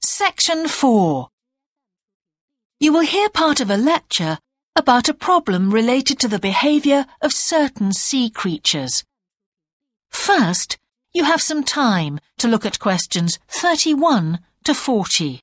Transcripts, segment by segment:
Section 4 You will hear part of a lecture about a problem related to the behaviour of certain sea creatures. First, you have some time to look at questions 31 to 40.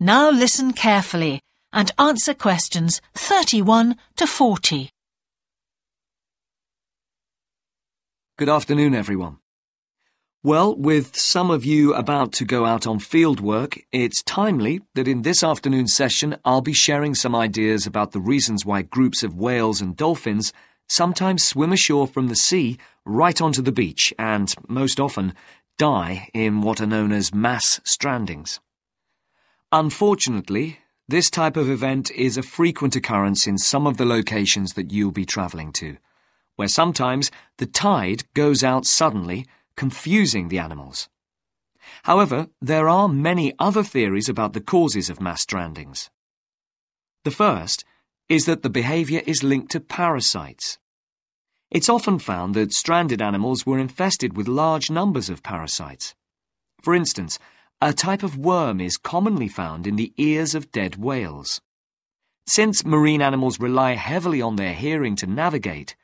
Now listen carefully and answer questions 31 to 40. Good afternoon, everyone. Well, with some of you about to go out on field work, it's timely that in this afternoon's session I'll be sharing some ideas about the reasons why groups of whales and dolphins sometimes swim ashore from the sea right onto the beach and, most often, die in what are known as mass strandings. Unfortunately, this type of event is a frequent occurrence in some of the locations that you'll be travelling to, where sometimes the tide goes out suddenly, confusing the animals. However, there are many other theories about the causes of mass strandings. The first is that the behaviour is linked to parasites. It's often found that stranded animals were infested with large numbers of parasites. For instance, a type of worm is commonly found in the ears of dead whales. Since marine animals rely heavily on their hearing to navigate,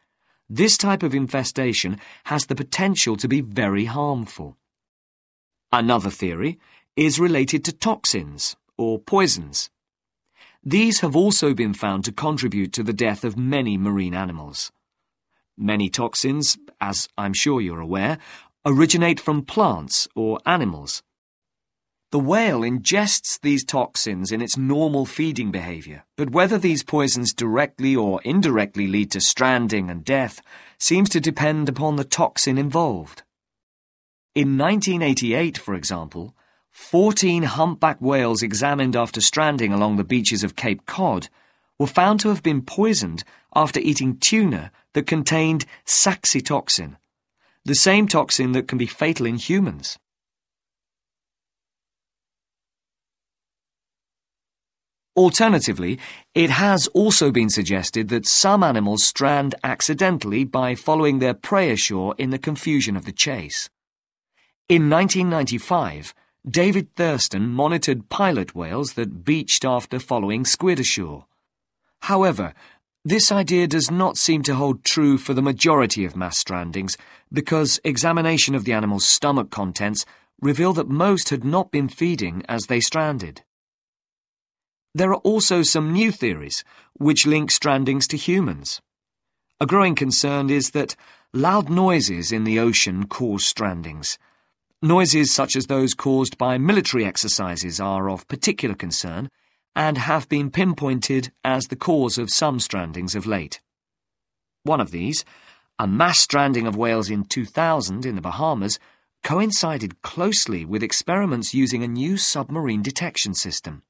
this type of infestation has the potential to be very harmful. Another theory is related to toxins, or poisons. These have also been found to contribute to the death of many marine animals. Many toxins, as I'm sure you're aware, originate from plants or animals. The whale ingests these toxins in its normal feeding behavior, but whether these poisons directly or indirectly lead to stranding and death seems to depend upon the toxin involved. In 1988, for example, 14 humpback whales examined after stranding along the beaches of Cape Cod were found to have been poisoned after eating tuna that contained saxitoxin, the same toxin that can be fatal in humans. Alternatively, it has also been suggested that some animals strand accidentally by following their prey ashore in the confusion of the chase. In 1995, David Thurston monitored pilot whales that beached after following squid ashore. However, this idea does not seem to hold true for the majority of mass strandings because examination of the animal's stomach contents revealed that most had not been feeding as they stranded. There are also some new theories which link strandings to humans. A growing concern is that loud noises in the ocean cause strandings. Noises such as those caused by military exercises are of particular concern and have been pinpointed as the cause of some strandings of late. One of these, a mass stranding of whales in 2000 in the Bahamas, coincided closely with experiments using a new submarine detection system.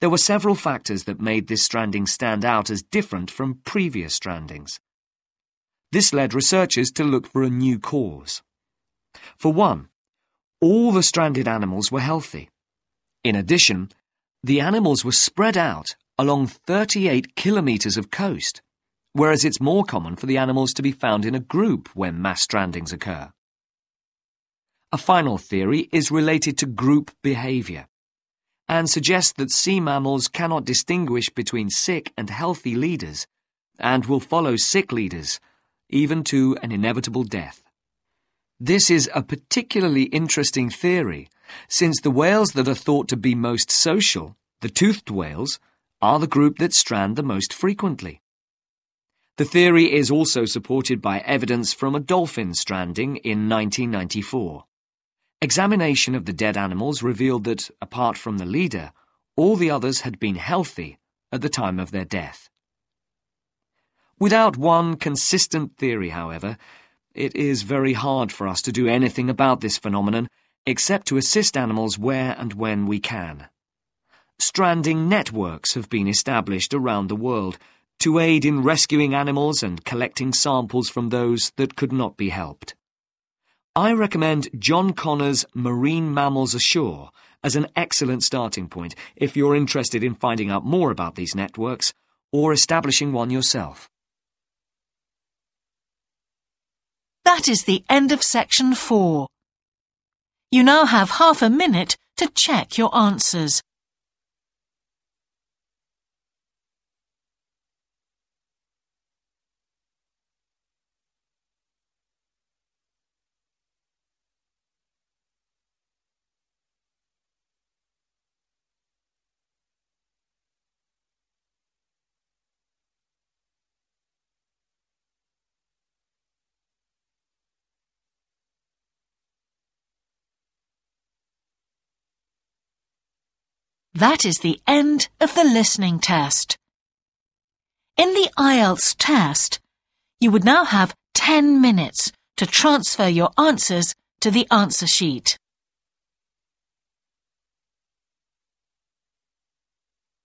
There were several factors that made this stranding stand out as different from previous strandings. This led researchers to look for a new cause. For one, all the stranded animals were healthy. In addition, the animals were spread out along 38 kilometres of coast, whereas it's more common for the animals to be found in a group when mass strandings occur. A final theory is related to group behaviour and suggests that sea mammals cannot distinguish between sick and healthy leaders and will follow sick leaders, even to an inevitable death. This is a particularly interesting theory, since the whales that are thought to be most social, the toothed whales, are the group that strand the most frequently. The theory is also supported by evidence from a dolphin stranding in 1994. Examination of the dead animals revealed that, apart from the leader, all the others had been healthy at the time of their death. Without one consistent theory, however, it is very hard for us to do anything about this phenomenon except to assist animals where and when we can. Stranding networks have been established around the world to aid in rescuing animals and collecting samples from those that could not be helped. I recommend John Connor's Marine Mammals Ashore as an excellent starting point if you're interested in finding out more about these networks or establishing one yourself. That is the end of section four. You now have half a minute to check your answers. That is the end of the listening test. In the IELTS test, you would now have 10 minutes to transfer your answers to the answer sheet.